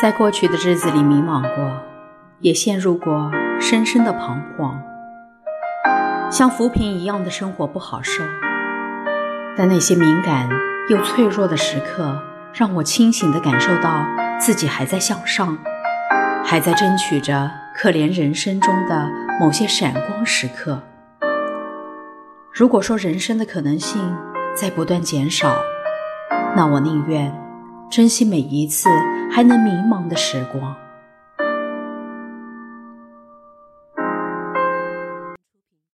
在过去的日子里迷茫过，也陷入过深深的彷徨，像浮萍一样的生活不好受。但那些敏感又脆弱的时刻，让我清醒地感受到自己还在向上，还在争取着可怜人生中的某些闪光时刻。如果说人生的可能性在不断减少，那我宁愿珍惜每一次还能迷茫的时光。